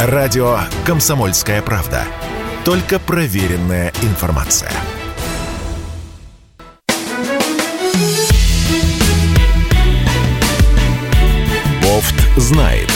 Радио «Комсомольская правда». Только проверенная информация. Бофт знает.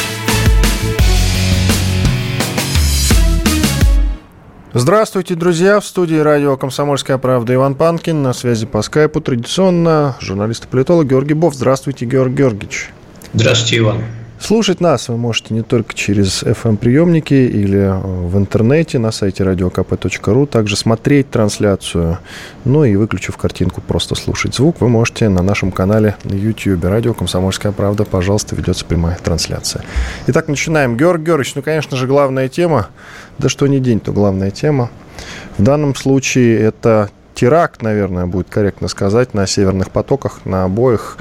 Здравствуйте, друзья! В студии радио «Комсомольская правда» Иван Панкин. На связи по скайпу традиционно журналист и политолог Георгий Бов. Здравствуйте, Георгий Георгиевич. Здравствуйте, Иван. Слушать нас вы можете не только через FM-приемники или э, в интернете на сайте radiokp.ru, также смотреть трансляцию, ну и выключив картинку, просто слушать звук, вы можете на нашем канале на YouTube. Радио «Комсомольская правда», пожалуйста, ведется прямая трансляция. Итак, начинаем. Георгий Георгиевич, ну, конечно же, главная тема, да что не день, то главная тема. В данном случае это теракт, наверное, будет корректно сказать, на северных потоках, на обоих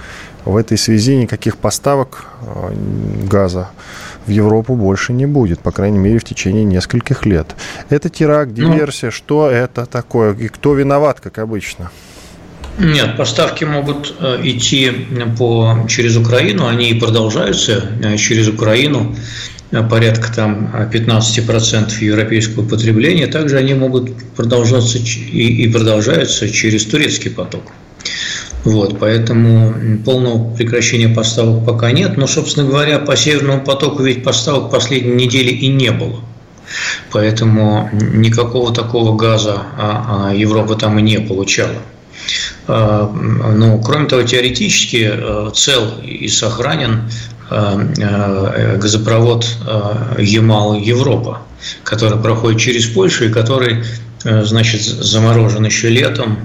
в этой связи никаких поставок э, газа в Европу больше не будет, по крайней мере, в течение нескольких лет. Это теракт, ну. диверсия, ну, что это такое и кто виноват, как обычно? Нет, поставки могут э, идти по, через Украину, они и продолжаются э, через Украину, порядка там 15% европейского потребления, также они могут продолжаться и, и продолжаются через турецкий поток. Вот, поэтому полного прекращения поставок пока нет. Но, собственно говоря, по Северному потоку ведь поставок последней недели и не было. Поэтому никакого такого газа а, а, Европа там и не получала. А, но, кроме того, теоретически цел и сохранен газопровод Ямал-Европа, который проходит через Польшу и который значит, заморожен еще летом,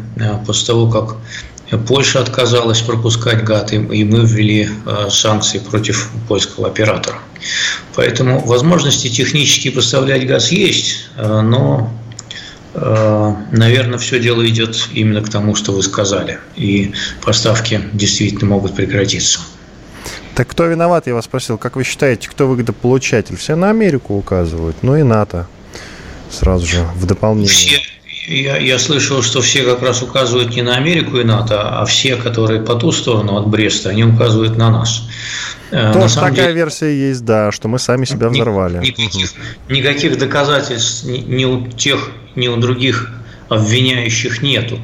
после того, как Польша отказалась пропускать ГАТ, и мы ввели э, санкции против польского оператора. Поэтому возможности технически поставлять газ есть, э, но, э, наверное, все дело идет именно к тому, что вы сказали. И поставки действительно могут прекратиться. Так кто виноват, я вас спросил, как вы считаете, кто выгодополучатель? Все на Америку указывают, ну и НАТО сразу же в дополнение. Все, я, я слышал, что все как раз указывают не на Америку и НАТО, а все, которые по ту сторону от Бреста, они указывают на нас. Э, Тоже на такая деле, версия есть, да, что мы сами себя взорвали. Никаких, никаких доказательств ни, у тех, ни у других обвиняющих нету.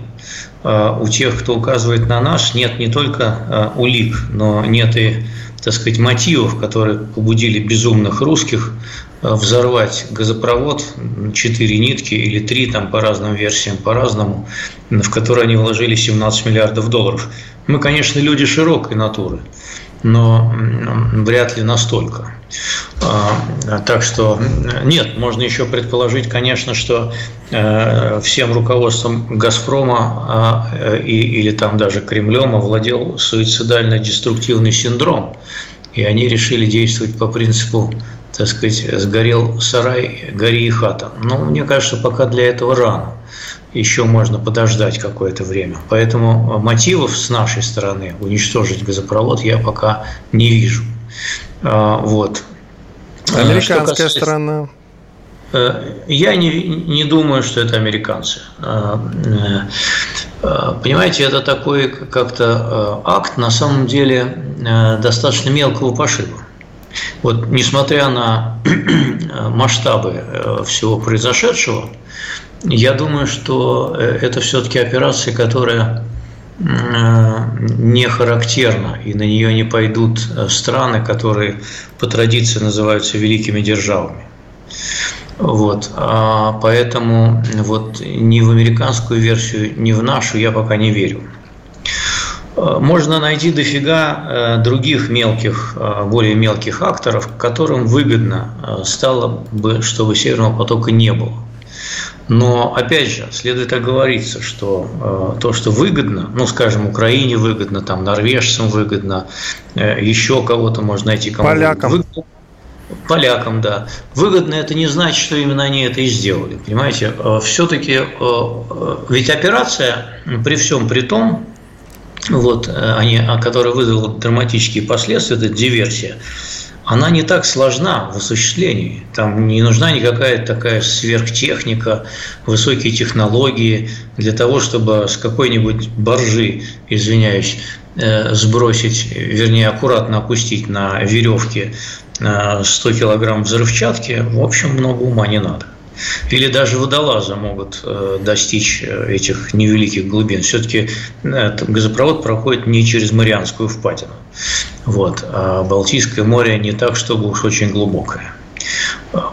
А у тех, кто указывает на нас, нет не только а, улик, но нет и так сказать, мотивов, которые побудили безумных русских Э, взорвать газопровод, четыре нитки или три, там по разным версиям, по-разному, в который они вложили 17 миллиардов долларов. Мы, конечно, люди широкой натуры, но вряд ли настолько. А, так что нет, можно еще предположить, конечно, что э, всем руководством «Газпрома» а, э, или там даже Кремлем овладел суицидально-деструктивный синдром. И они решили действовать по принципу так сказать, сгорел сарай, гори и хата. Но мне кажется, пока для этого рано. Еще можно подождать какое-то время. Поэтому мотивов с нашей стороны уничтожить газопровод я пока не вижу. А, вот. Американская касается... сторона. Э, я не, не думаю, что это американцы. А, э, понимаете, это такой как-то э, акт, на самом деле, достаточно мелкого пошиба. Вот несмотря на масштабы э, всего произошедшего, я думаю, что э, это все-таки операция, которая э, не характерна, и на нее не пойдут страны, которые по традиции называются великими державами. Вот. А поэтому вот ни в американскую версию, ни в нашу я пока не верю. Э, можно найти дофига э, других мелких, э, более мелких акторов, которым выгодно стало бы, чтобы Северного потока не было. Но, опять же, следует оговориться, что то, что выгодно, ну, скажем, Украине выгодно, там, норвежцам выгодно, еще кого-то можно найти. Кому Полякам. Выгодно, полякам, да. Выгодно это не значит, что именно они это и сделали. Понимаете, все-таки ведь операция при всем при том, вот, э, они, а, которая вызвала драматические последствия, это диверсия, она не так сложна в осуществлении. Там не нужна никакая такая сверхтехника, высокие технологии для того, чтобы с какой-нибудь боржи, извиняюсь, э, сбросить, вернее, аккуратно опустить на веревке 100 килограмм взрывчатки, в общем, много ума не надо. Или даже водолазы могут э, достичь э, этих невеликих глубин. Все-таки газопровод проходит не через Марианскую впадину. Вот. А Балтийское море не так, чтобы уж очень глубокое.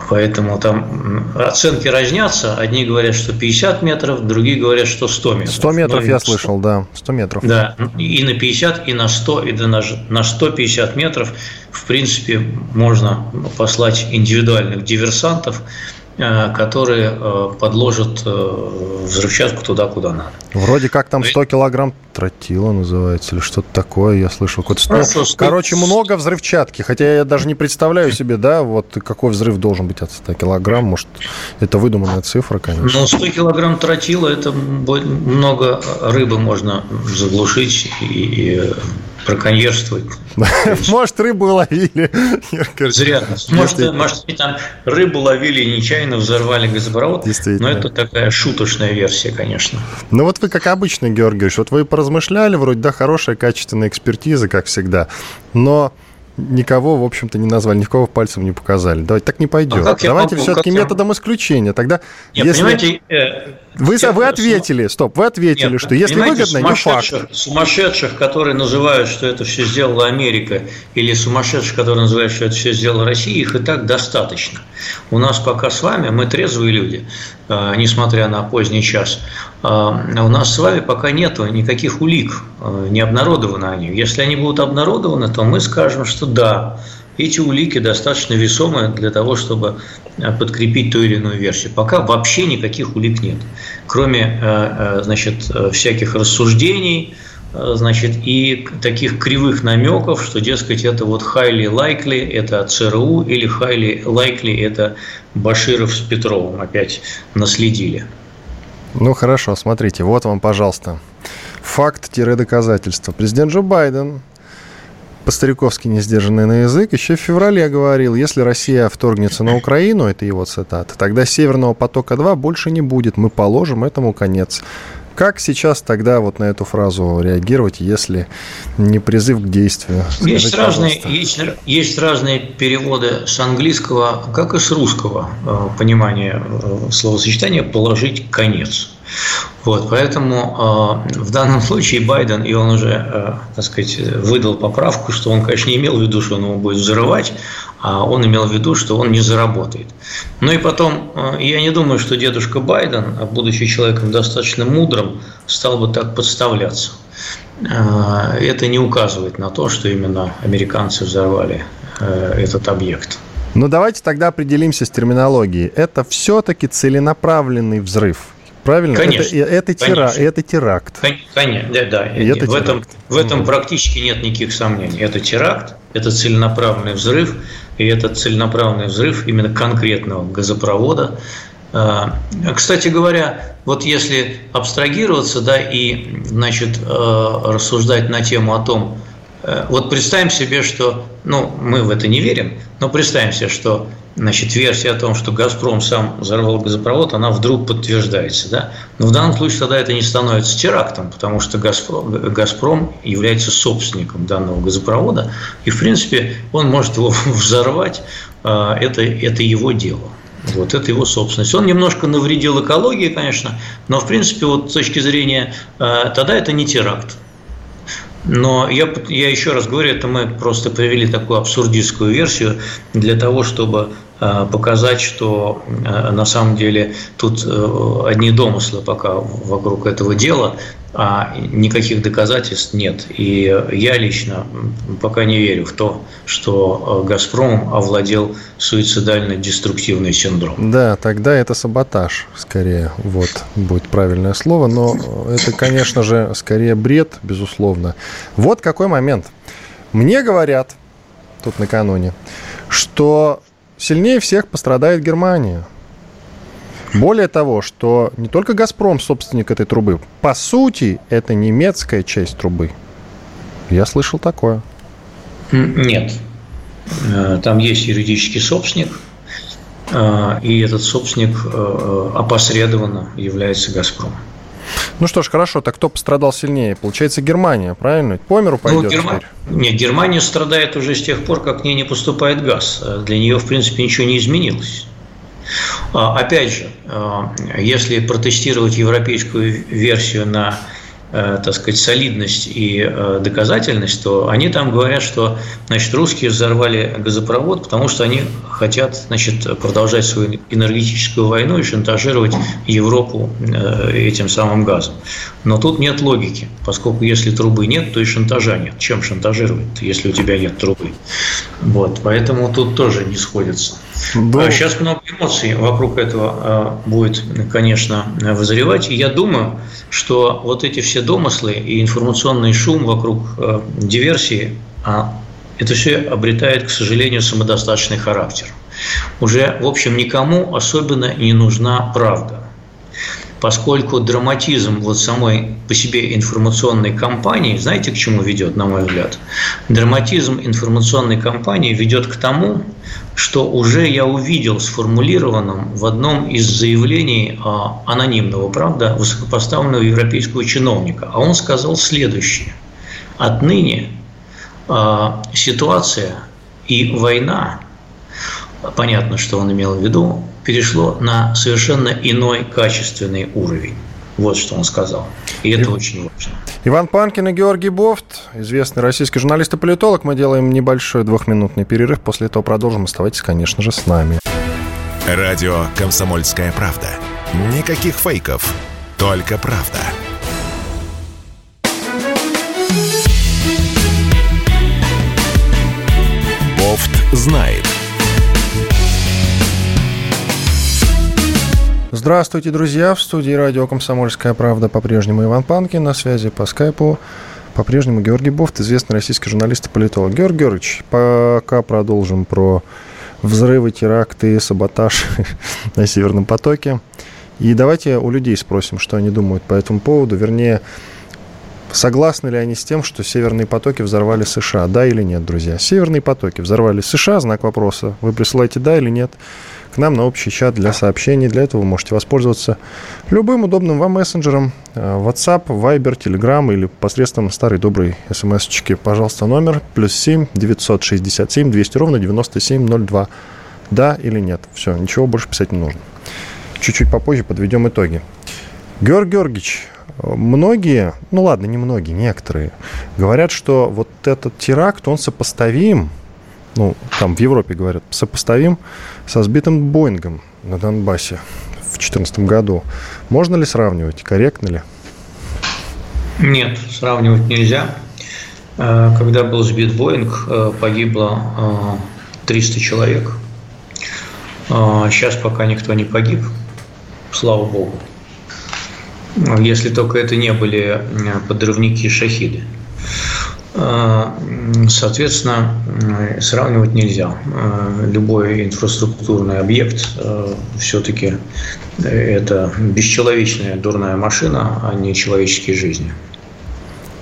Поэтому там оценки разнятся. Одни говорят, что 50 метров, другие говорят, что 100 метров. 100 метров я 100. слышал, да. 100 метров. Да, и на 50, и на 100, и на 150 метров, в принципе, можно послать индивидуальных диверсантов – Э, которые э, подложат э, взрывчатку туда, куда надо. Вроде как там 100 килограмм тротила называется, или что-то такое, я слышал. Какой-то... Хорошо, Короче, много взрывчатки, хотя я даже не представляю себе, да, вот какой взрыв должен быть от 100 килограмм, может, это выдуманная цифра, конечно. Ну, 100 килограмм тротила, это много рыбы можно заглушить и браконьерствовать. Может, рыбу ловили. Зря. Может, может, там рыбу ловили и нечаянно взорвали газопровод. Но это такая шуточная версия, конечно. Ну вот вы, как обычно, Георгиевич, вот вы поразмышляли, вроде, да, хорошая, качественная экспертиза, как всегда. Но никого, в общем-то, не назвали, никого пальцем не показали. Давайте так не пойдет. А Давайте все-таки методом исключения. Тогда, Нет, если... понимаете, э, вы, вы ответили, стоп, вы ответили, Нет, что если выгодно, не факт. Сумасшедших, которые называют, что это все сделала Америка, или сумасшедших, которые называют, что это все сделала Россия, их и так достаточно. У нас пока с вами, мы трезвые люди, несмотря на поздний час, э, у нас с вами пока нет никаких улик, э, не обнародованы они. Если они будут обнародованы, то мы скажем, что да, эти улики достаточно весомые для того, чтобы э, подкрепить ту или иную версию. Пока вообще никаких улик нет, кроме э, э, значит, всяких рассуждений, значит, и таких кривых намеков, что, дескать, это вот highly likely, это ЦРУ, или highly likely, это Баширов с Петровым опять наследили. Ну хорошо, смотрите, вот вам, пожалуйста, факт-доказательство. Президент Джо Байден по-стариковски не сдержанный на язык, еще в феврале говорил, если Россия вторгнется на Украину, это его цитата, тогда «Северного потока-2» больше не будет, мы положим этому конец. Как сейчас тогда вот на эту фразу реагировать, если не призыв к действию? Скажите, есть разные, есть, есть разные переводы с английского, как и с русского э, понимания э, словосочетания «положить конец». Вот, поэтому э, в данном случае Байден, и он уже, э, так сказать, выдал поправку, что он, конечно, не имел в виду, что он его будет взрывать, а он имел в виду, что он не заработает. Ну и потом, э, я не думаю, что дедушка Байден, будучи человеком достаточно мудрым, стал бы так подставляться. Э, это не указывает на то, что именно американцы взорвали э, этот объект. Ну давайте тогда определимся с терминологией. Это все-таки целенаправленный взрыв – Правильно? Конечно. Это, это, тера, это теракт. Конечно, да, да. это в, этом, в этом практически нет никаких сомнений. Это теракт, это целенаправленный взрыв, и этот целенаправленный взрыв именно конкретного газопровода. А, кстати говоря, вот если абстрагироваться, да, и, значит, э, рассуждать на тему о том, вот представим себе, что, ну, мы в это не верим, но представим себе, что значит, версия о том, что «Газпром» сам взорвал газопровод, она вдруг подтверждается. Да? Но в данном случае тогда это не становится терактом, потому что «Газпром», «Газпром» является собственником данного газопровода, и, в принципе, он может его взорвать, а, это, это его дело. Вот это его собственность. Он немножко навредил экологии, конечно, но в принципе вот с точки зрения а, тогда это не теракт. Но я, я еще раз говорю, это мы просто привели такую абсурдистскую версию для того, чтобы показать, что э, на самом деле тут э, одни домыслы пока вокруг этого дела, а никаких доказательств нет. И я лично пока не верю в то, что «Газпром» овладел суицидально-деструктивный синдром. Да, тогда это саботаж, скорее, вот будет правильное слово, но это, конечно же, скорее бред, безусловно. Вот какой момент. Мне говорят, тут накануне, что сильнее всех пострадает Германия. Более того, что не только «Газпром» собственник этой трубы. По сути, это немецкая часть трубы. Я слышал такое. Нет. Э, там есть юридический собственник, э, и этот собственник э, опосредованно является «Газпром». Ну что ж, хорошо, так кто пострадал сильнее? Получается, Германия, правильно? По миру пойдет ну, Герма... Нет, Германия страдает уже с тех пор, как к ней не поступает газ. Для нее, в принципе, ничего не изменилось. А, опять же, а, если протестировать европейскую версию на Э, так сказать, солидность и э, доказательность, то они там говорят, что значит, русские взорвали газопровод, потому что они хотят значит, продолжать свою энергетическую войну и шантажировать Европу э, этим самым газом. Но тут нет логики, поскольку если трубы нет, то и шантажа нет. Чем шантажировать, если у тебя нет трубы? Вот, поэтому тут тоже не сходится. Да. Сейчас много эмоций вокруг этого будет, конечно, вызревать. И я думаю, что вот эти все домыслы и информационный шум вокруг э, диверсии, а это все обретает, к сожалению, самодостаточный характер. Уже, в общем, никому особенно не нужна правда поскольку драматизм вот самой по себе информационной кампании, знаете, к чему ведет, на мой взгляд? Драматизм информационной кампании ведет к тому, что уже я увидел сформулированным в одном из заявлений а, анонимного, правда, высокопоставленного европейского чиновника. А он сказал следующее. Отныне а, ситуация и война, понятно, что он имел в виду, перешло на совершенно иной качественный уровень. Вот что он сказал. И это и... очень важно. Иван Панкин и Георгий Бофт, известный российский журналист и политолог. Мы делаем небольшой двухминутный перерыв. После этого продолжим. Оставайтесь, конечно же, с нами. Радио «Комсомольская правда». Никаких фейков, только правда. Бофт знает. Здравствуйте, друзья! В студии радио «Комсомольская правда» по-прежнему Иван Панкин. На связи по скайпу по-прежнему Георгий Бофт, известный российский журналист и политолог. Георгий Георгиевич, пока продолжим про взрывы, теракты, саботаж на Северном потоке. И давайте у людей спросим, что они думают по этому поводу. Вернее, согласны ли они с тем, что северные потоки взорвали США? Да или нет, друзья? Северные потоки взорвали США? Знак вопроса. Вы присылаете да или нет? К нам на общий чат для сообщений. Для этого вы можете воспользоваться любым удобным вам мессенджером. Э, WhatsApp, Viber, Telegram или посредством старой доброй смс-очки. Пожалуйста, номер плюс 7 967 200 ровно 9702. Да или нет. Все, ничего больше писать не нужно. Чуть-чуть попозже подведем итоги. Георгий Георгиевич, многие, ну ладно, не многие, некоторые, говорят, что вот этот теракт, он сопоставим ну, там в Европе говорят, сопоставим со сбитым Боингом на Донбассе в 2014 году. Можно ли сравнивать? Корректно ли? Нет, сравнивать нельзя. Э, когда был сбит Боинг, э, погибло 300 э, человек. Сейчас пока никто не погиб, слава богу. Если только это не были подрывники-шахиды. А, соответственно, сравнивать нельзя. А, любой инфраструктурный объект а, все-таки это бесчеловечная дурная машина, а не человеческие жизни.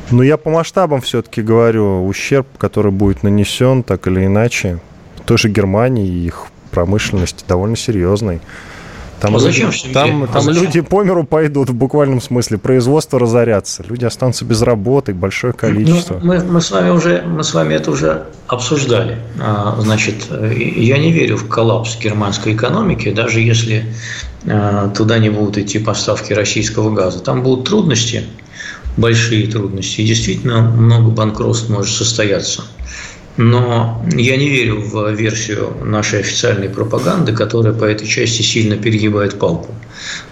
Но я по масштабам все-таки говорю, ущерб, который будет нанесен так или иначе, той же Германии их промышленности довольно серьезный. Там, а зачем люди, там, а там зачем? люди по миру пойдут в буквальном смысле, производство разорятся, люди останутся без работы, большое ну, количество. Ну, мы, мы, с вами уже, мы с вами это уже обсуждали. А, значит, я не верю в коллапс германской экономики, даже если а, туда не будут идти поставки российского газа. Там будут трудности, большие трудности, и действительно много банкротств может состояться. Но я не верю в версию нашей официальной пропаганды, которая по этой части сильно перегибает палку,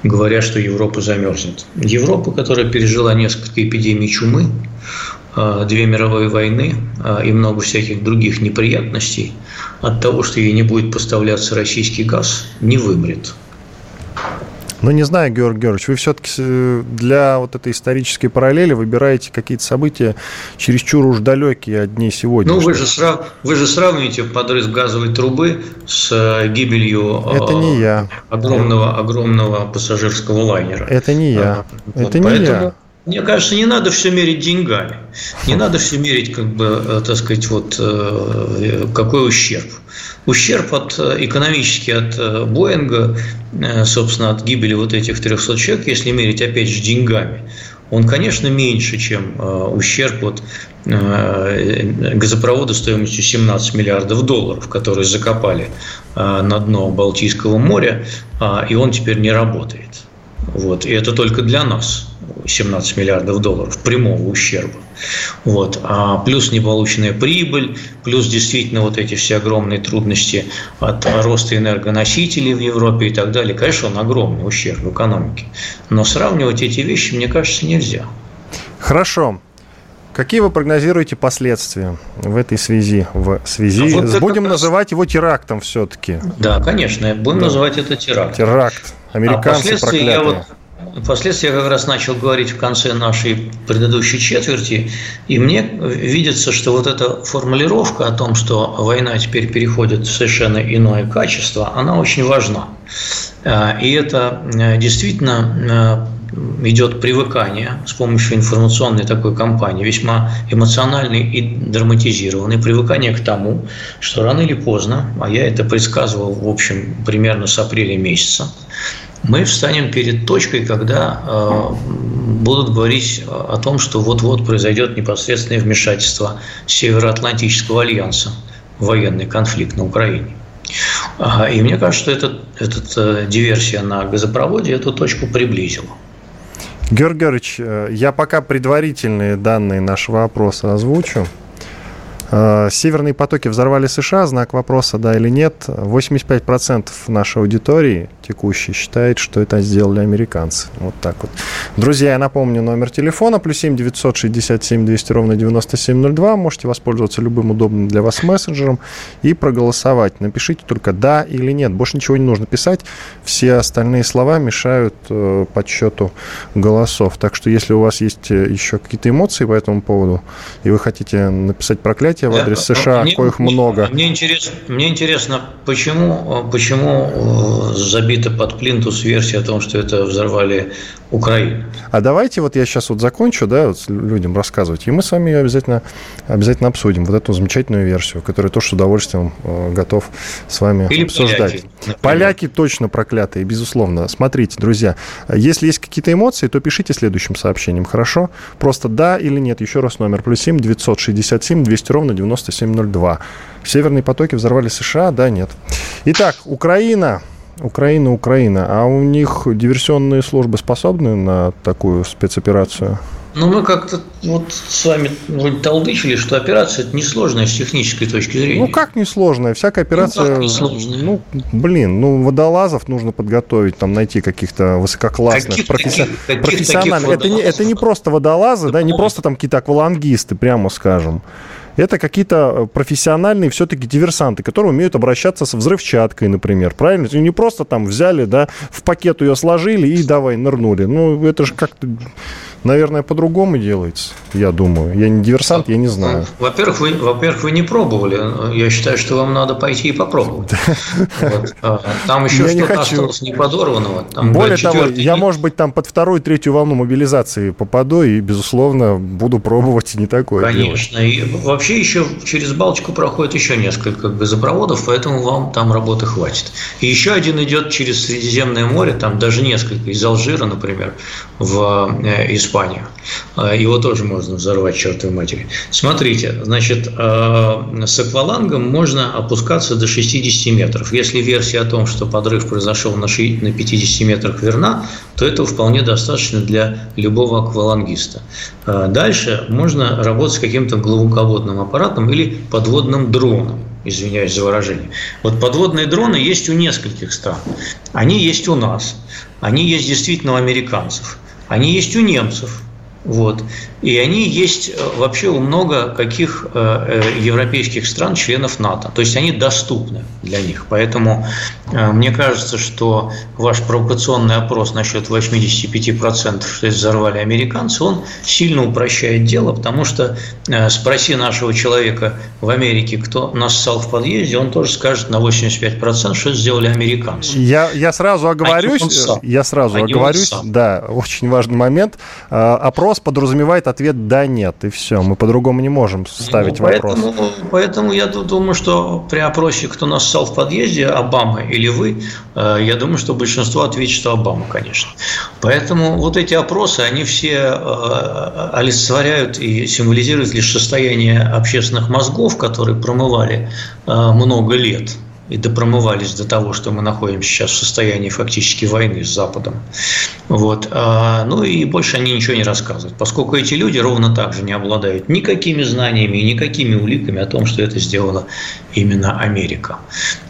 говоря, что Европа замерзнет. Европа, которая пережила несколько эпидемий чумы, а, две мировые войны а, и много всяких других неприятностей, от того, что ей не будет поставляться российский газ, не вымрет. Ну, не знаю, Георгий Георгиевич, вы все-таки э, для вот этой исторической параллели выбираете какие-то события чересчур уж далекие от дней сегодня. Ну, вы же, срав... вы же сравниваете подрыв газовой трубы с э, гибелью Это не я. огромного, огромного пассажирского лайнера. Это не я. Вот, Это не поэтому... я. Мне кажется, не надо все мерить деньгами. Не надо все мерить, как бы, э, так сказать, вот э, какой ущерб. Ущерб от, экономический от Боинга, собственно, от гибели вот этих 300 человек, если мерить, опять же, деньгами, он, конечно, меньше, чем ущерб от газопровода стоимостью 17 миллиардов долларов, которые закопали на дно Балтийского моря, и он теперь не работает. Вот. И это только для нас 17 миллиардов долларов прямого ущерба. Вот. А плюс неполученная прибыль, плюс действительно вот эти все огромные трудности от роста энергоносителей в Европе и так далее. Конечно, он огромный ущерб экономике. Но сравнивать эти вещи, мне кажется, нельзя. Хорошо. Какие вы прогнозируете последствия в этой связи? В связи а вот будем называть его терактом все-таки. Да, конечно, будем да. называть это терактом. Теракт. Американцы а проклятые. Я вот Впоследствии я как раз начал говорить в конце нашей предыдущей четверти, и мне видится, что вот эта формулировка о том, что война теперь переходит в совершенно иное качество, она очень важна. А, и это э, действительно э, идет привыкание с помощью информационной такой кампании, весьма эмоциональной и драматизированной, привыкание к тому, что рано или поздно, а я это предсказывал, в общем, примерно с апреля месяца, мы встанем перед точкой, когда э, будут говорить о том, что вот-вот произойдет непосредственное вмешательство Североатлантического альянса в военный конфликт на Украине. И мне кажется, что этот, этот э, диверсия на газопроводе эту точку приблизила. Георгий Георгиевич, э, я пока предварительные данные нашего опроса озвучу. Э, северные потоки взорвали США, знак вопроса, да или нет. 85% нашей аудитории текущей считает, что это сделали американцы. Вот так вот. Друзья, я напомню номер телефона, плюс 7 967 200 ровно 9702. Можете воспользоваться любым удобным для вас мессенджером и проголосовать. Напишите только да или нет. Больше ничего не нужно писать. Все остальные слова мешают э, подсчету голосов. Так что если у вас есть э, еще какие-то эмоции по этому поводу, и вы хотите написать проклятие, проклятия в адрес США, мне, коих много. Мне интересно, мне интересно, почему, почему э, забита под плинтус версия о том, что это взорвали Украину. А давайте вот я сейчас вот закончу, да, вот людям рассказывать, и мы с вами ее обязательно, обязательно обсудим, вот эту замечательную версию, которую тоже с удовольствием э, готов с вами Или обсуждать. Поляки, поляки точно проклятые, безусловно. Смотрите, друзья, если есть какие-то эмоции, то пишите следующим сообщением, хорошо? Просто да или нет, еще раз номер, плюс 7 967 200 ровно 9702. Северные потоки взорвали США, да, нет. Итак, Украина, Украина, Украина. А у них диверсионные службы способны на такую спецоперацию? Ну, мы как-то вот с вами вроде толдычили, что операция это несложная с технической точки зрения. Ну, как несложная? Всякая ну, операция... Ну, несложная? ну блин, ну, водолазов нужно подготовить, там, найти каких-то высококлассных, каких, професси... каких, профессиональных. это, не, это не просто водолазы, да, не просто там какие-то аквалангисты, прямо скажем это какие-то э, профессиональные все-таки диверсанты, которые умеют обращаться с взрывчаткой, например, правильно? Не просто там взяли, да, в пакет ее сложили и давай нырнули. Ну, это же как-то наверное, по-другому делается, я думаю. Я не диверсант, я не знаю. Во-первых, вы, во-первых, вы не пробовали. Я считаю, что вам надо пойти и попробовать. А, там еще что-то осталось не подорванного. Более того, я, может быть, там под вторую, третью волну мобилизации попаду и, безусловно, буду пробовать и не такое Конечно. И вообще еще через Балтику проходит еще несколько газопроводов, поэтому вам там работы хватит. И еще один идет через Средиземное море, там даже несколько, из Алжира, например, в э, Испанию. А, его тоже можно взорвать, чертовой матери. Смотрите, значит, э, с аквалангом можно опускаться до 60 метров. Если версия о том, что подрыв произошел на 50 метрах верна, то этого вполне достаточно для любого аквалангиста. Дальше можно работать с каким-то глубоководным аппаратом или подводным дроном извиняюсь за выражение. Вот подводные дроны есть у нескольких стран. Они есть у нас. Они есть действительно у американцев. Они есть у немцев. Вот. И они есть э, вообще у много каких э, э, европейских стран, членов НАТО. То есть они доступны для них. Поэтому мне кажется, что ваш провокационный опрос насчет 85%, что взорвали американцы, он сильно упрощает дело, потому что спроси нашего человека в Америке, кто нассал в подъезде, он тоже скажет на 85%, что сделали американцы. Я, я сразу оговорюсь, я сразу оговорюсь, да, очень важный момент. Опрос вопрос подразумевает ответ «да», «нет», и все. Мы по-другому не можем ставить ну, поэтому, вопрос. Поэтому я думаю, что при опросе, кто нас ссал в подъезде, Обама или вы, э, я думаю, что большинство ответит, что Обама, конечно. Поэтому вот эти опросы, они все э, олицетворяют и символизируют лишь состояние общественных мозгов, которые промывали э, много лет и допромывались до того, что мы находимся сейчас в состоянии фактически войны с Западом. Вот. А, ну и больше они ничего не рассказывают, поскольку эти люди ровно так же не обладают никакими знаниями и никакими уликами о том, что это сделала именно Америка.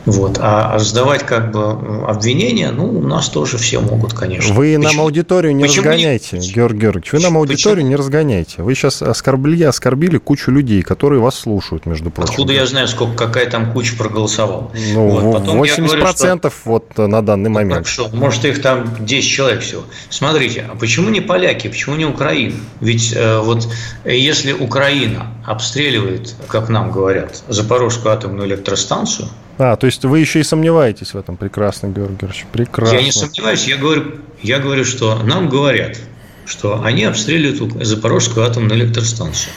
Вот. А сдавать как бы обвинения, ну, у нас тоже все могут, конечно. Вы Почему? нам аудиторию не Почему разгоняйте, не... Георгий Георгиевич. Вы нам аудиторию Почему? не разгоняйте. Вы сейчас оскорбили, оскорбили кучу людей, которые вас слушают, между прочим. Откуда я знаю, сколько какая там куча проголосовала? Ну, вот. 80% говорю, что... вот на данный ну, момент. Что, может, их там 10 человек всего. Смотрите, а почему не поляки, почему не Украина? Ведь э, вот если Украина обстреливает, как нам говорят, Запорожскую атомную электростанцию, а, то есть вы еще и сомневаетесь в этом прекрасно, Георгий Георгиевич. Прекрасно. Я не сомневаюсь, я говорю, я говорю, что нам говорят, что они обстреливают Запорожскую атомную электростанцию.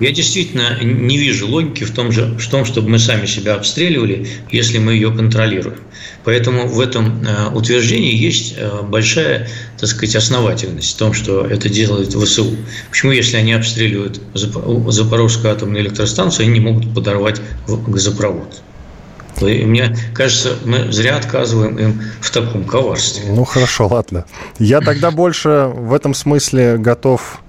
Я действительно не вижу логики в том, же, в том, чтобы мы сами себя обстреливали, если мы ее контролируем. Поэтому в этом э, утверждении есть э, большая, так сказать, основательность в том, что это делает ВСУ. Почему, если они обстреливают Запорожскую атомную электростанцию, они не могут подорвать газопровод? И мне кажется, мы зря отказываем им в таком коварстве. Ну хорошо, ладно. Я тогда больше в этом смысле готов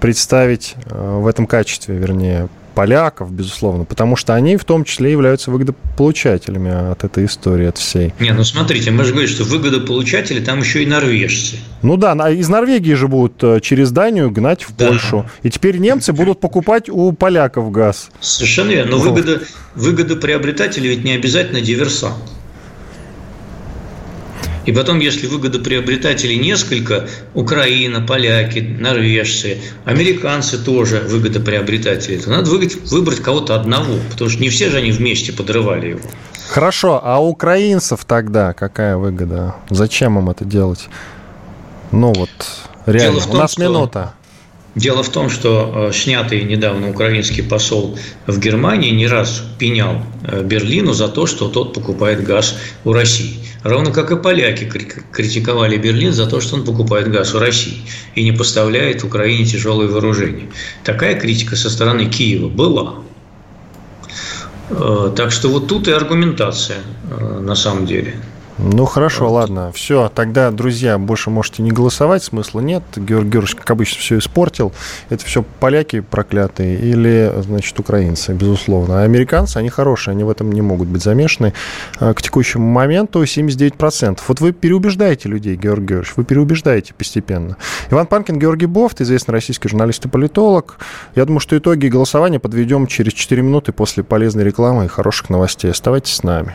представить э, в этом качестве, вернее, поляков, безусловно, потому что они в том числе являются выгодополучателями от этой истории, от всей. Не, ну смотрите, мы же говорим, что выгодополучатели там еще и норвежцы. Ну да, из Норвегии же будут э, через Данию гнать в да. Польшу. И теперь немцы будут покупать у поляков газ. Совершенно верно. Но выгода, выгодоприобретатели ведь не обязательно диверсант. И потом, если выгодоприобретателей несколько, Украина, поляки, норвежцы, американцы тоже выгодоприобретатели, то надо выбрать кого-то одного, потому что не все же они вместе подрывали его. Хорошо, а украинцев тогда какая выгода? Зачем им это делать? Ну вот, реально, том, у нас что... минута. Дело в том, что э, снятый недавно украинский посол в Германии не раз пенял э, Берлину за то, что тот покупает газ у России. Равно как и поляки критиковали Берлин за то, что он покупает газ у России и не поставляет Украине тяжелое вооружение. Такая критика со стороны Киева была. Э, так что вот тут и аргументация на самом деле. Ну хорошо, вот. ладно. Все, тогда, друзья, больше можете не голосовать, смысла нет. Георгий Георгиевич, как обычно, все испортил. Это все поляки проклятые или, значит, украинцы, безусловно. А американцы, они хорошие, они в этом не могут быть замешаны. А, к текущему моменту 79%. Вот вы переубеждаете людей, Георгий Георгиевич, вы переубеждаете постепенно. Иван Панкин, Георгий Бофт, известный российский журналист и политолог. Я думаю, что итоги голосования подведем через 4 минуты после полезной рекламы и хороших новостей. Оставайтесь с нами.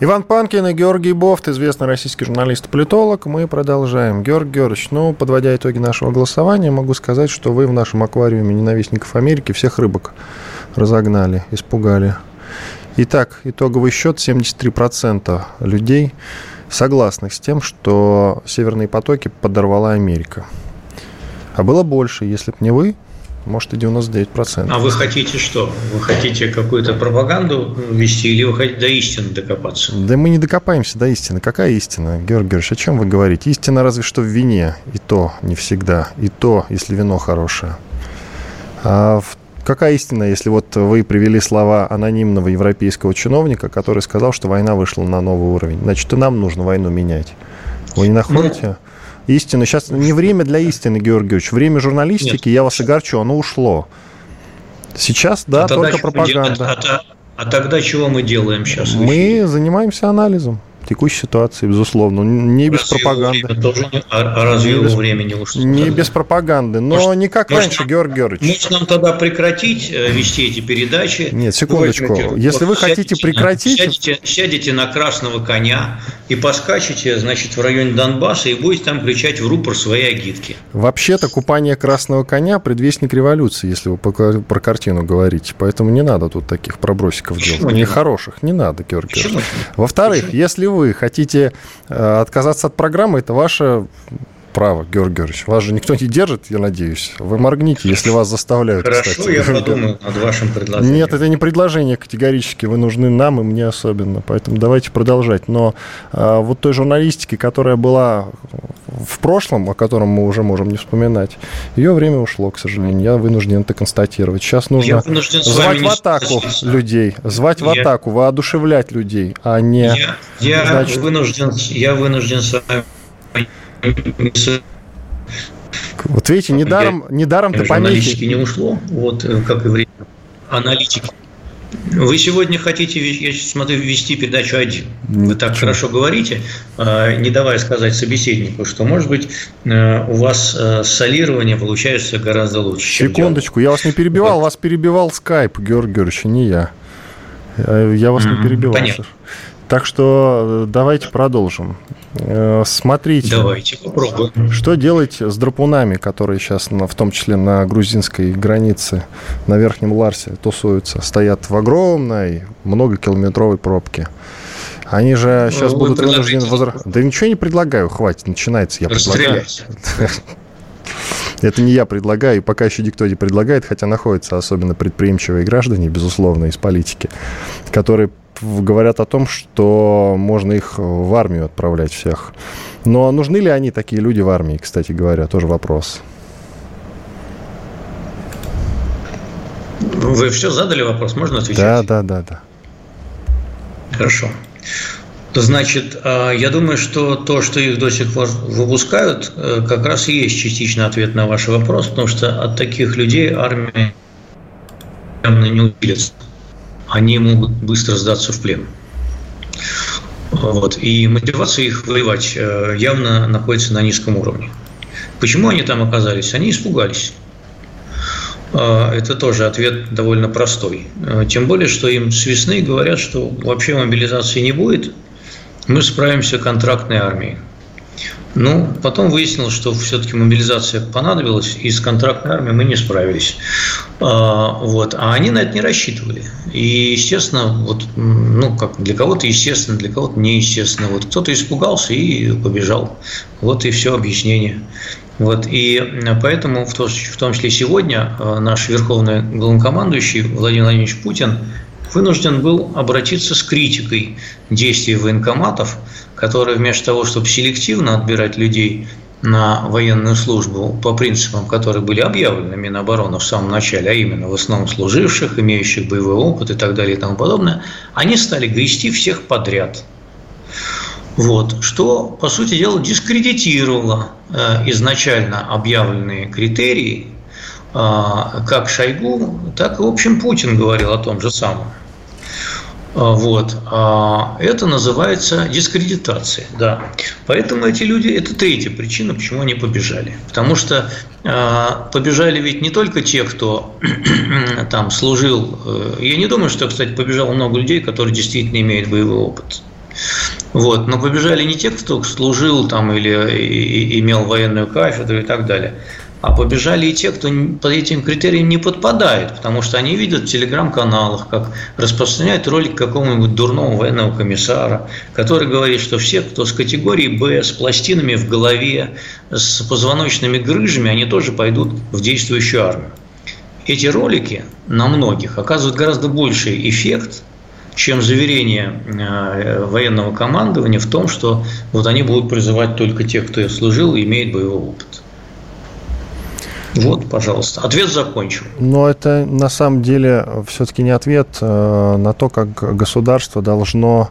Иван Панкин и Георгий Бофт, известный российский журналист и политолог. Мы продолжаем. Георгий Георгиевич, ну, подводя итоги нашего голосования, могу сказать, что вы в нашем аквариуме ненавистников Америки всех рыбок разогнали, испугали. Итак, итоговый счет 73% людей согласны с тем, что северные потоки подорвала Америка. А было больше, если бы не вы, может и 99%. А вы хотите что? Вы хотите какую-то пропаганду вести или вы хотите до истины докопаться? Да мы не докопаемся до истины. Какая истина, Георгий Георгиевич, о чем вы говорите? Истина разве что в вине, и то не всегда, и то, если вино хорошее. А в Какая истина, если вот вы привели слова анонимного европейского чиновника, который сказал, что война вышла на новый уровень? Значит, и нам нужно войну менять. Вы не находите? Ну, истину. Сейчас не время для истины, Георгиевич. Время журналистики, Нет. я вас огорчу, оно ушло. Сейчас, да, а только пропаганда. А, а, а тогда чего мы делаем сейчас? Мы занимаемся анализом текущей ситуации, безусловно. Не без разве пропаганды. Тоже не, а, а разве его время не ушло? Не тогда? без пропаганды, но может, не как может, раньше, Георгий Георгиевич. Может нам тогда прекратить э, вести эти передачи? Нет, секундочку. Давайте, Если вы сядете, хотите прекратить... Сядете, сядете на красного коня и поскачете, значит, в районе Донбасса и будете там кричать в рупор свои агитки. Вообще-то купание красного коня – предвестник революции, если вы про картину говорите. Поэтому не надо тут таких пробросиков Почему делать. Нехороших. Не надо, Георгий Георгиевич. Во-вторых, если вы хотите э, отказаться от программы, это ваше право, Георгий Георгиевич. Вас же никто не держит, я надеюсь. Вы моргните, если вас заставляют. Хорошо, кстати. я подумаю над вашим предложением. Нет, это не предложение категорически. Вы нужны нам и мне особенно. Поэтому давайте продолжать. Но а, вот той журналистики, которая была в прошлом, о котором мы уже можем не вспоминать, ее время ушло, к сожалению. Я вынужден это констатировать. Сейчас нужно звать в атаку не... людей, звать я... в атаку, воодушевлять людей, а не... Я, я, значит... вынужден, я вынужден с вами вот видите, недаром, недаром ты помехи. не ушло, вот э, как и время. Аналитики. Вы сегодня хотите, я смотрю, вести передачу один. Вы так Почему? хорошо говорите, а, не давая сказать собеседнику, что, может быть, э, у вас э, солирование получается гораздо лучше. Секундочку, я вас не перебивал, вот. вас перебивал скайп, Георгий Георгиевич, не я. Я вас mm-hmm. не перебивал. Понятно. Так что давайте продолжим. Э, смотрите. Давайте попробуем. Что делать с драпунами, которые сейчас, в том числе на грузинской границе, на Верхнем Ларсе тусуются, стоят в огромной, многокилометровой пробке? Они же сейчас ну, будут вынуждены возвращаться. Да ничего не предлагаю, хватит, начинается. Я предлагаю. Это не я предлагаю, и пока еще никто не предлагает, хотя находятся особенно предприимчивые граждане, безусловно, из политики, которые говорят о том, что можно их в армию отправлять всех. Но нужны ли они, такие люди, в армии, кстати говоря, тоже вопрос. Вы все задали вопрос, можно отвечать? Да, да, да, да. Хорошо. Значит, а, я думаю, что то, что их до сих пор выпускают, э, как раз и есть частичный ответ на ваш вопрос, потому что от таких людей армия не усилится они могут быстро сдаться в плен. Вот. И мотивация их воевать э, явно находится на низком уровне. Почему они там оказались? Они испугались. Э, это тоже ответ довольно простой. Э, тем более, что им с весны говорят, что вообще мобилизации не будет, мы справимся контрактной армией. Ну, потом выяснилось, что все-таки мобилизация понадобилась, и с контрактной армией мы не справились. А, вот. А они на это не рассчитывали. И, естественно, вот, ну, как для кого-то естественно, для кого-то неестественно. Вот кто-то испугался и побежал. Вот и все объяснение. Вот, и поэтому, в том числе сегодня, а, наш верховный главнокомандующий Владимир Владимирович Путин вынужден был обратиться с критикой действий военкоматов, которые вместо того, чтобы селективно отбирать людей на военную службу по принципам, которые были объявлены Минобороны в самом начале, а именно в основном служивших, имеющих боевой опыт и так далее и тому подобное, они стали грести всех подряд. Вот, что, по сути дела, дискредитировало э, изначально объявленные критерии как Шойгу, так и, в общем, Путин говорил о том же самом. А, вот. А, это называется дискредитация, да. Поэтому эти люди, это третья причина, почему они побежали. Потому что побежали ведь не только те, кто там служил. Я не думаю, что, кстати, побежало много людей, которые действительно имеют боевой опыт. Вот. Но побежали не те, кто служил там или имел военную кафедру и так далее а побежали и те, кто под этим критериям не подпадает, потому что они видят в телеграм-каналах, как распространяют ролик какого-нибудь дурного военного комиссара, который говорит, что все, кто с категории Б, с пластинами в голове, с позвоночными грыжами, они тоже пойдут в действующую армию. Эти ролики на многих оказывают гораздо больший эффект, чем заверение э, военного командования в том, что вот они будут призывать только тех, кто служил и имеет боевой опыт. Вот, пожалуйста. Ответ закончил. Но это на самом деле все-таки не ответ э, на то, как государство должно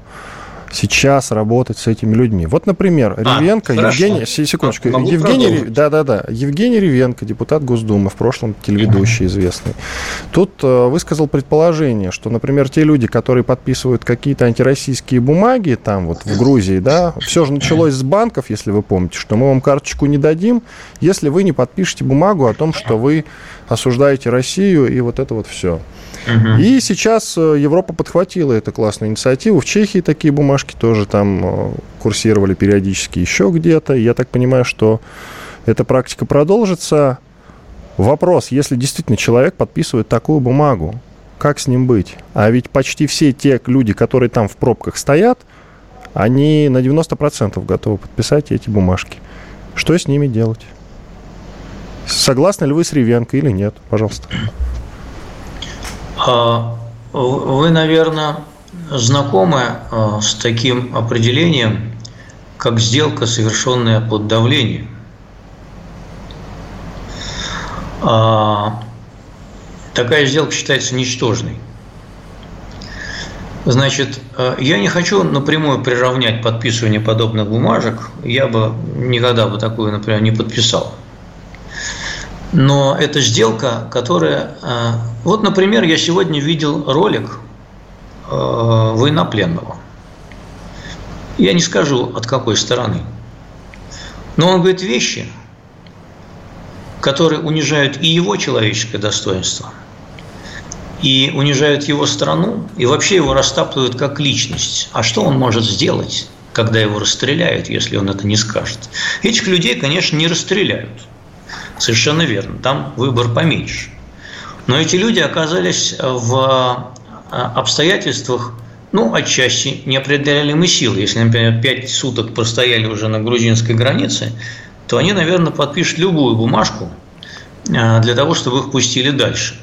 сейчас работать с этими людьми. Вот, например, а, Ревенко, хорошо. Евгений, секундочку, Могу Евгений, да, да, да, Евгений Ревенко, депутат Госдумы, в прошлом телеведущий известный, тут э, высказал предположение, что, например, те люди, которые подписывают какие-то антироссийские бумаги там вот в Грузии, да, все же началось с банков, если вы помните, что мы вам карточку не дадим, если вы не подпишете бумагу о том, что вы осуждаете Россию и вот это вот все. Угу. И сейчас э, Европа подхватила эту классную инициативу. В Чехии такие бумажки тоже там э, курсировали периодически еще где-то. Я так понимаю, что эта практика продолжится. Вопрос, если действительно человек подписывает такую бумагу, как с ним быть? А ведь почти все те люди, которые там в пробках стоят, они на 90% готовы подписать эти бумажки. Что с ними делать? Согласны ли вы с Ревенко или нет? Пожалуйста. А, вы, наверное, знакомы а, с таким определением, как сделка, совершенная под давлением. А, такая сделка считается ничтожной. Значит, я не хочу напрямую приравнять подписывание подобных бумажек. Я бы никогда бы такую, например, не подписал. Но это сделка, которая... Э, вот, например, я сегодня видел ролик э, военнопленного. Я не скажу, от какой стороны. Но он говорит вещи, которые унижают и его человеческое достоинство, и унижают его страну, и вообще его растаптывают как личность. А что он может сделать, когда его расстреляют, если он это не скажет? Этих людей, конечно, не расстреляют – Совершенно верно. Там выбор поменьше. Но эти люди оказались в а, обстоятельствах, ну, отчасти неопределяемой силы. Если, например, пять суток простояли уже на грузинской границе, то они, наверное, подпишут любую бумажку а, для того, чтобы их пустили дальше.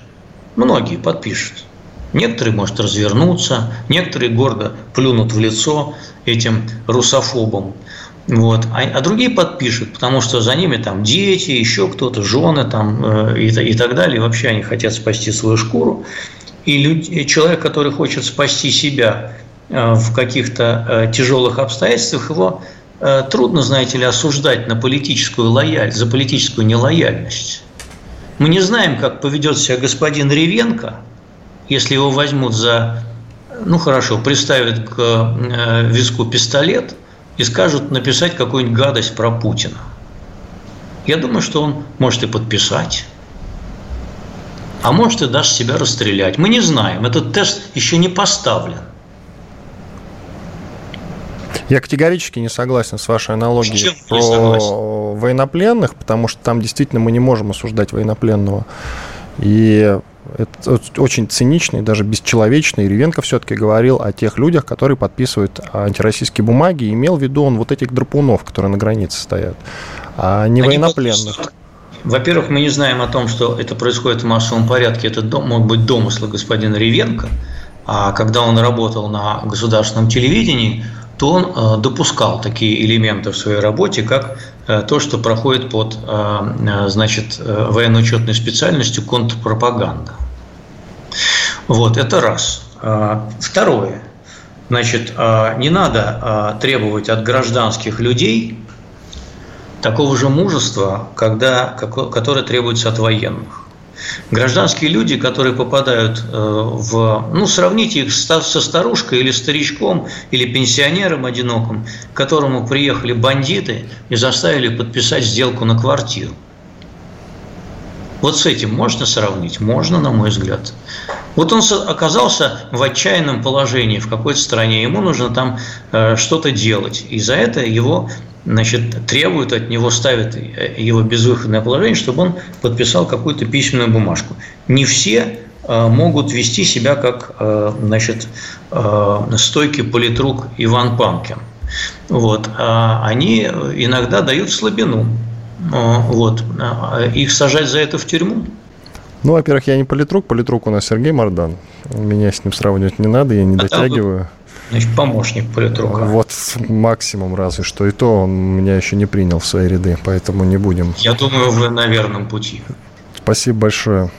Многие подпишут. Некоторые, может, развернуться, некоторые гордо плюнут в лицо этим русофобам. Вот. А, а другие подпишут, потому что за ними там дети, еще кто-то, жены там, э, и, и так далее. Вообще они хотят спасти свою шкуру. И, люди, и человек, который хочет спасти себя э, в каких-то э, тяжелых обстоятельствах, его э, трудно, знаете ли, осуждать на политическую лояльность, за политическую нелояльность. Мы не знаем, как поведет себя господин Ревенко, если его возьмут за, ну хорошо, приставят к э, виску пистолет – и скажут написать какую-нибудь гадость про Путина. Я думаю, что он может и подписать, а может и даже себя расстрелять. Мы не знаем, этот тест еще не поставлен. Я категорически не согласен с вашей аналогией про военнопленных, потому что там действительно мы не можем осуждать военнопленного. И это очень циничный, даже бесчеловечный. Ревенко все-таки говорил о тех людях, которые подписывают антироссийские бумаги, и имел в виду он вот этих драпунов, которые на границе стоят, а не Они военнопленных. Во-первых, мы не знаем о том, что это происходит в массовом порядке. Это могут быть домыслы господина Ревенко. А когда он работал на государственном телевидении, то он э, допускал такие элементы в своей работе, как то, что проходит под э, значит, военно-учетной специальностью контрпропаганда. Вот, это раз. Второе. Значит, не надо требовать от гражданских людей такого же мужества, когда, которое требуется от военных. Гражданские люди, которые попадают э, в... Ну, сравните их со старушкой или старичком, или пенсионером одиноким, к которому приехали бандиты и заставили подписать сделку на квартиру. Вот с этим можно сравнить? Можно, на мой взгляд. Вот он оказался в отчаянном положении в какой-то стране, ему нужно там э, что-то делать. И за это его значит, требуют от него, ставят его безвыходное положение, чтобы он подписал какую-то письменную бумажку. Не все э, могут вести себя как э, значит, э, стойкий политрук Иван Панкин. Вот. А они иногда дают слабину. Вот. Их сажать за это в тюрьму. Ну, во-первых, я не политрук, политрук у нас Сергей Мардан. Меня с ним сравнивать не надо, я не а дотягиваю. Значит, помощник политрука. Вот максимум разве что. И то он меня еще не принял в свои ряды, поэтому не будем. Я думаю, вы на верном пути. Спасибо большое.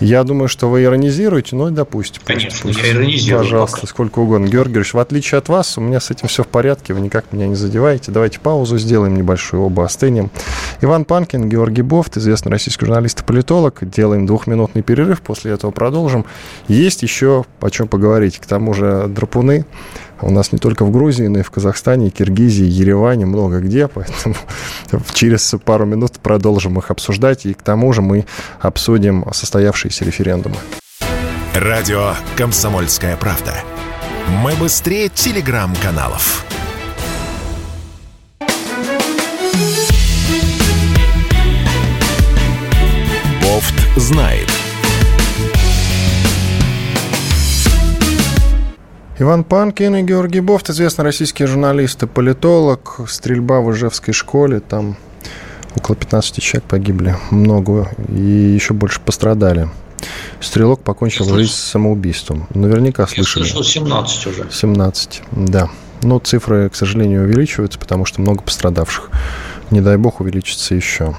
Я думаю, что вы иронизируете, но допустим. Конечно, пусть, я иронизирую. Пожалуйста, пока. сколько угодно. Георгиевич, в отличие от вас, у меня с этим все в порядке, вы никак меня не задеваете. Давайте паузу сделаем небольшую, оба остынем. Иван Панкин, Георгий Бофт, известный российский журналист и политолог. Делаем двухминутный перерыв, после этого продолжим. Есть еще о чем поговорить. К тому же драпуны у нас не только в Грузии, но и в Казахстане, Киргизии, Ереване, много где, поэтому через пару минут продолжим их обсуждать, и к тому же мы обсудим состоявшиеся референдумы. Радио «Комсомольская правда». Мы быстрее телеграм-каналов. Бофт знает. Иван Панкин и Георгий Бофт, известный российский журналист и политолог. Стрельба в Ижевской школе, там около 15 человек погибли, много, и еще больше пострадали. Стрелок покончил жизнь самоубийством. Наверняка слышали. Я слышал 17 уже. 17, да. Но цифры, к сожалению, увеличиваются, потому что много пострадавших не дай бог, увеличится еще.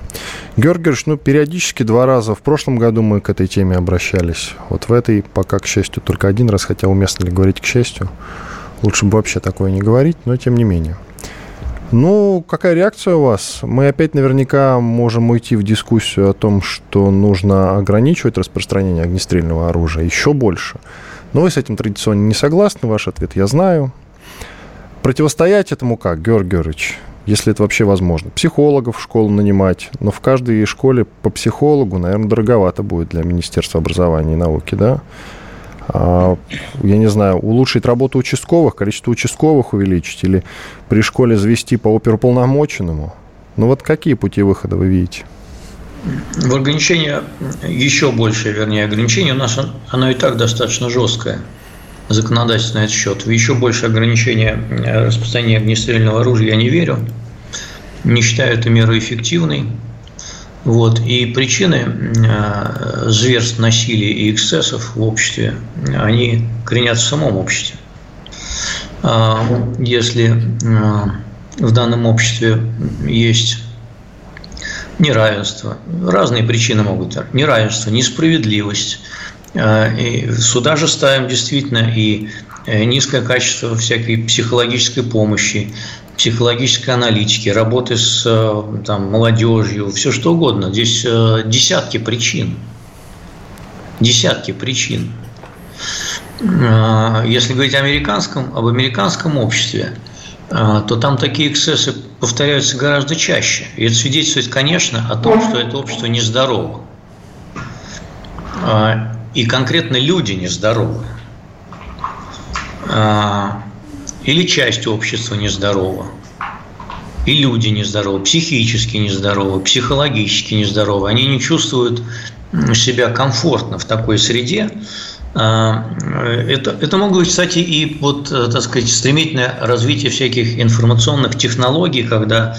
Георгиевич, ну, периодически два раза. В прошлом году мы к этой теме обращались. Вот в этой пока, к счастью, только один раз, хотя уместно ли говорить к счастью. Лучше бы вообще такое не говорить, но тем не менее. Ну, какая реакция у вас? Мы опять наверняка можем уйти в дискуссию о том, что нужно ограничивать распространение огнестрельного оружия еще больше. Но вы с этим традиционно не согласны, ваш ответ я знаю. Противостоять этому как, Георгий Георгиевич? Если это вообще возможно. Психологов в школу нанимать, но в каждой школе по психологу, наверное, дороговато будет для Министерства образования и науки, да? А, я не знаю, улучшить работу участковых, количество участковых увеличить или при школе завести по оперуполномоченному? Ну вот какие пути выхода вы видите? В ограничение, еще большее, вернее, ограничение у нас, оно и так достаточно жесткое законодательство на этот счет. В еще больше ограничения э, распространения огнестрельного оружия я не верю. Не считаю эту меру эффективной. Вот. И причины э, зверств, насилия и эксцессов в обществе, они коренятся в самом обществе. А, если э, в данном обществе есть неравенство, разные причины могут быть, неравенство, несправедливость, и сюда же ставим действительно и э, низкое качество всякой психологической помощи, психологической аналитики, работы с э, там, молодежью, все что угодно. Здесь десятки причин. Десятки причин. Если говорить о американском, об американском обществе, то там такие эксцессы повторяются гораздо чаще. И это свидетельствует, конечно, о том, что это общество нездорово и конкретно люди нездоровы. А, или часть общества нездорова. И люди нездоровы, психически нездоровы, психологически нездоровы. Они не чувствуют себя комфортно в такой среде, а, это, это могло быть, кстати, и вот, э, так сказать, стремительное развитие всяких информационных технологий, когда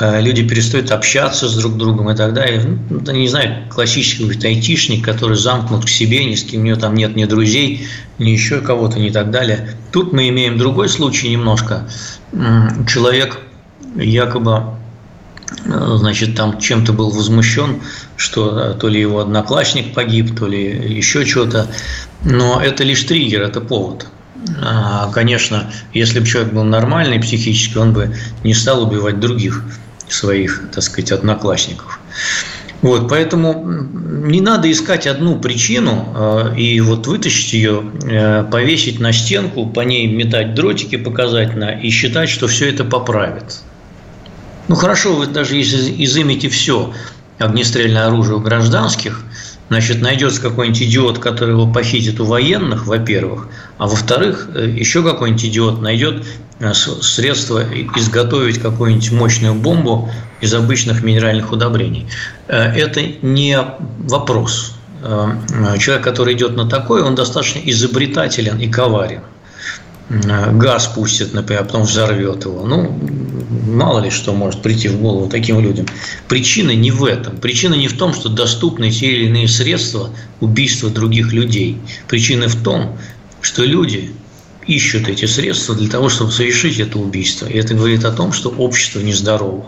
люди перестают общаться с друг другом и так далее. Ну, не знаю, классический какой-то айтишник, который замкнут к себе, ни с кем у него там нет ни друзей, ни еще кого-то, ни так далее. Тут мы имеем другой случай немножко. Человек якобы Э, значит, там чем-то был возмущен, что э, то ли его одноклассник погиб, то ли еще что-то. Но это лишь триггер, это повод. А, конечно, если бы человек был нормальный психически, он бы не стал убивать других своих, так сказать, одноклассников. Вот, поэтому не надо искать одну причину э, и вот вытащить ее, повесить на стенку, по ней метать дротики показательно и считать, что все это поправит. Ну хорошо, вы даже если изымете все огнестрельное оружие у гражданских, значит, найдется какой-нибудь идиот, который его похитит у военных, во-первых, а во-вторых, э, еще какой-нибудь идиот найдет э, средства изготовить какую-нибудь мощную бомбу из обычных минеральных удобрений. Э, это не вопрос. Человек, который идет на такое, он достаточно изобретателен и коварен газ пустит, например, а потом взорвет его. Ну, мало ли что может прийти в голову таким людям. Причина не в этом. Причина не в том, что доступны те или иные средства убийства других людей. Причина в том, что люди ищут эти средства для того, чтобы совершить это убийство. И это говорит о том, что общество нездорово.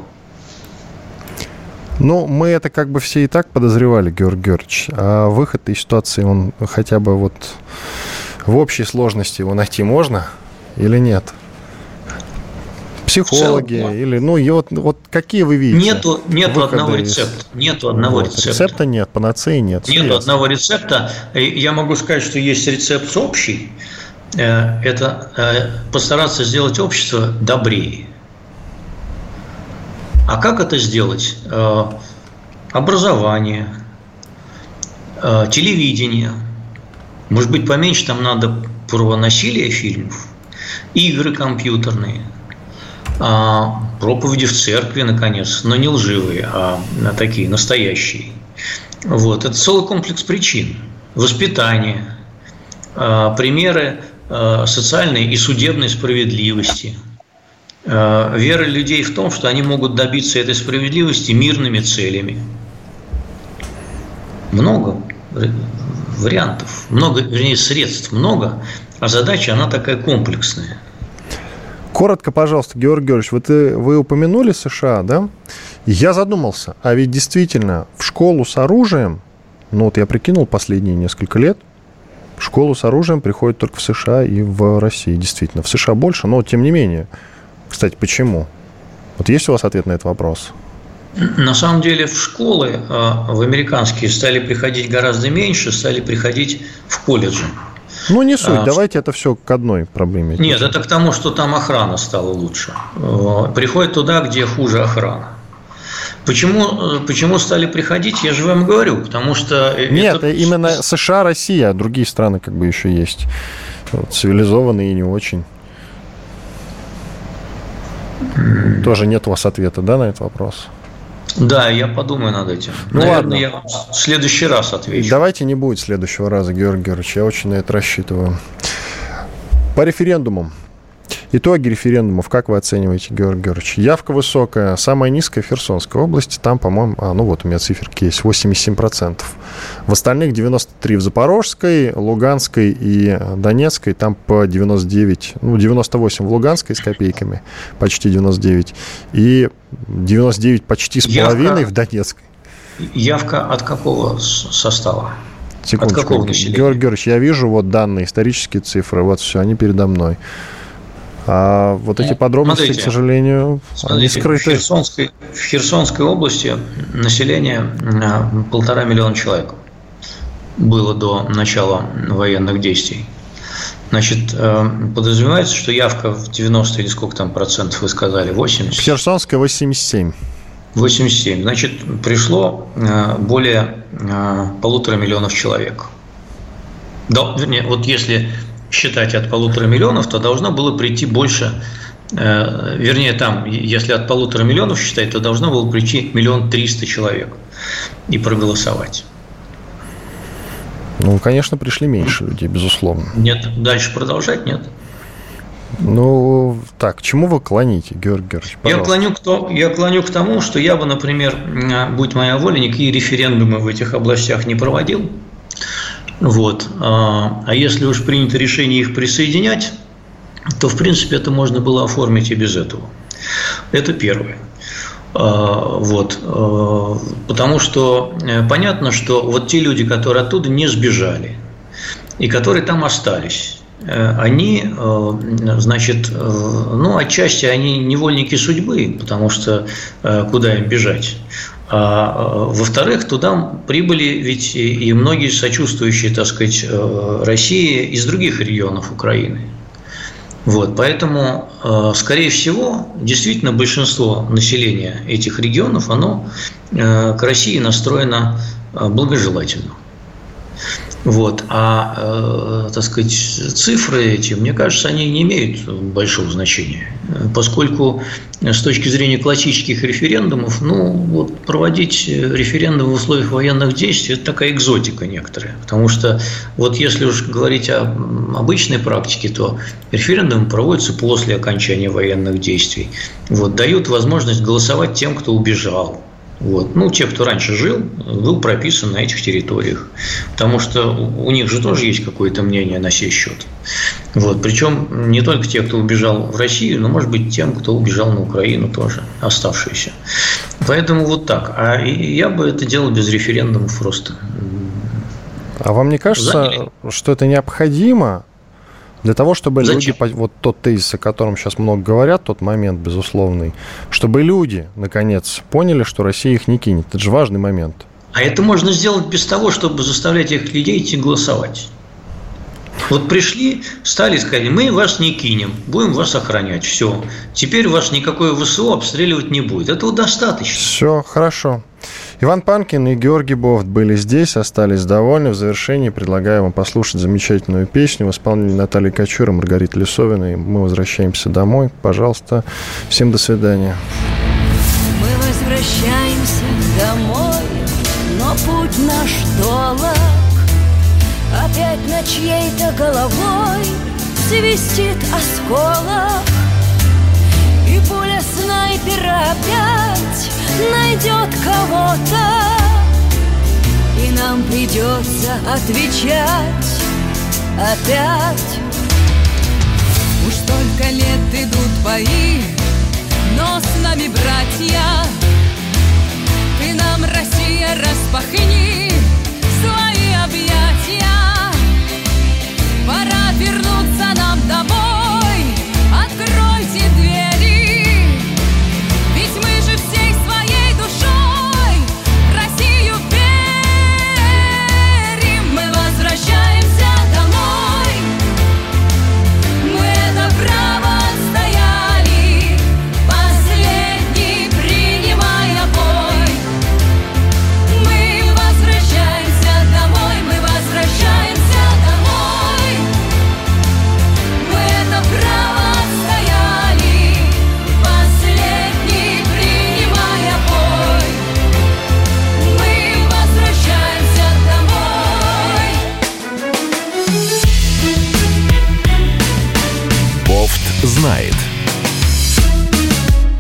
Ну, мы это как бы все и так подозревали, Георгий Георгиевич. А выход из ситуации, он хотя бы вот в общей сложности его найти можно или нет? Психологи целом, или ну и вот, вот какие вы видите? Нету, нету одного из... рецепта. Нету одного вот, рецепта. Рецепта нет, панацеи нет. Нету ясно. одного рецепта. Я могу сказать, что есть рецепт общий. Э, это э, постараться сделать общество добрее. А как это сделать? Э, образование, телевидение. Может быть, поменьше там надо про насилие фильмов, игры компьютерные, а, проповеди в церкви, наконец, но не лживые, а такие настоящие. Вот. Это целый комплекс причин. Воспитание, а, примеры социальной и судебной справедливости – Э, вера людей в том, что они могут добиться этой справедливости мирными целями. Много вариантов, много, вернее, средств много, а задача, она такая комплексная. Коротко, пожалуйста, Георгий Георгиевич, вы, вы упомянули США, да? Я задумался, а ведь действительно в школу с оружием, ну вот я прикинул последние несколько лет, в школу с оружием приходят только в США и в России, действительно. В США больше, но тем не менее – кстати, почему? Вот есть у вас ответ на этот вопрос? На самом деле в школы э, в американские стали приходить гораздо меньше, стали приходить в колледжи. Ну, не суть, а, давайте это все к одной проблеме. Нет, это к тому, что там охрана стала лучше. Э, приходят туда, где хуже охрана. Почему, э, почему стали приходить, я же вам говорю, потому что... Нет, это... именно США, Россия, а другие страны как бы еще есть. Вот, цивилизованные и не очень. Тоже нет у вас ответа, да, на этот вопрос? Да, я подумаю над этим. Ну Наверное, ладно. я в следующий раз отвечу. Давайте не будет следующего раза, Георгий Георгиевич. Я очень на это рассчитываю. По референдумам. Итоги референдумов, как вы оцениваете, Георгий Георгиевич? Явка высокая, самая низкая в Херсонской области, там, по-моему, а, ну вот у меня циферки есть, 87%. В остальных 93 в Запорожской, Луганской и Донецкой, там по 99, ну 98 в Луганской с копейками, почти 99, и 99 почти с половиной в Донецкой. Явка от какого состава? Секундочку. От какого населения? Георгий Георгиевич, я вижу вот данные, исторические цифры, вот все, они передо мной. А вот эти подробности, Смотрите, к сожалению, смотрите, они скрыты. В Херсонской, в Херсонской области население а, полтора миллиона человек было до начала военных действий. Значит, э, подразумевается, что явка в 90 или сколько там процентов вы сказали, 80? В Херсонской 87. 87. Значит, пришло э, более э, полутора миллионов человек. Да, вернее, вот если считать от полутора миллионов, то должно было прийти больше, э, вернее, там, если от полутора миллионов считать, то должно было прийти миллион триста человек и проголосовать. Ну, конечно, пришли меньше людей, безусловно. Нет, дальше продолжать нет. Ну, так, чему вы клоните, Георгий Георгиевич? Я клоню, к то, я клоню к тому, что я бы, например, будь моя воля, никакие референдумы в этих областях не проводил. Вот. А, а если уж принято решение их присоединять, то, в принципе, это можно было оформить и без этого. Это первое. А, вот. А, потому что э, понятно, что вот те люди, которые оттуда не сбежали, и которые там остались, э, они, э, значит, ну, отчасти они невольники судьбы, потому что куда им бежать? А, во-вторых, туда прибыли ведь и многие сочувствующие, так сказать, э, России из других регионов Украины. Вот, поэтому, э, скорее всего, действительно большинство населения этих регионов, оно э, к России настроено благожелательно. Вот. А, э, так сказать, цифры эти, мне кажется, они не имеют большого значения, поскольку с точки зрения классических референдумов, ну, вот проводить референдум в условиях военных действий – это такая экзотика некоторая, потому что вот если уж говорить о обычной практике, то референдум проводится после окончания военных действий, вот, дают возможность голосовать тем, кто убежал, вот. Ну, те, кто раньше жил, был прописан на этих территориях. Потому что у них же тоже есть какое-то мнение на сей счет. Вот. Причем не только те, кто убежал в Россию, но, может быть, тем, кто убежал на Украину тоже, оставшиеся. Поэтому вот так. А я бы это делал без референдумов просто. А вам не кажется, Заняли. что это необходимо для того, чтобы Зачем? люди, вот тот тезис, о котором сейчас много говорят, тот момент безусловный, чтобы люди, наконец, поняли, что Россия их не кинет. Это же важный момент. А это можно сделать без того, чтобы заставлять этих людей идти голосовать. Вот пришли, стали сказать, мы вас не кинем, будем вас охранять. Все. Теперь вас никакое ВСУ обстреливать не будет. Этого достаточно. Все, хорошо. Иван Панкин и Георгий Бофт были здесь, остались довольны. В завершении предлагаю вам послушать замечательную песню в исполнении Натальи Кочура, Маргариты Лисовиной. Мы возвращаемся домой. Пожалуйста, всем до свидания. Мы возвращаемся домой, но путь наш долг. Опять на чьей-то головой свистит осколок И пуля снайпера опять найдет кого-то И нам придется отвечать опять. Уж столько лет идут бои, но с нами братья. Ты нам, Россия, распахни свои объятия. Пора вернуться нам домой знает.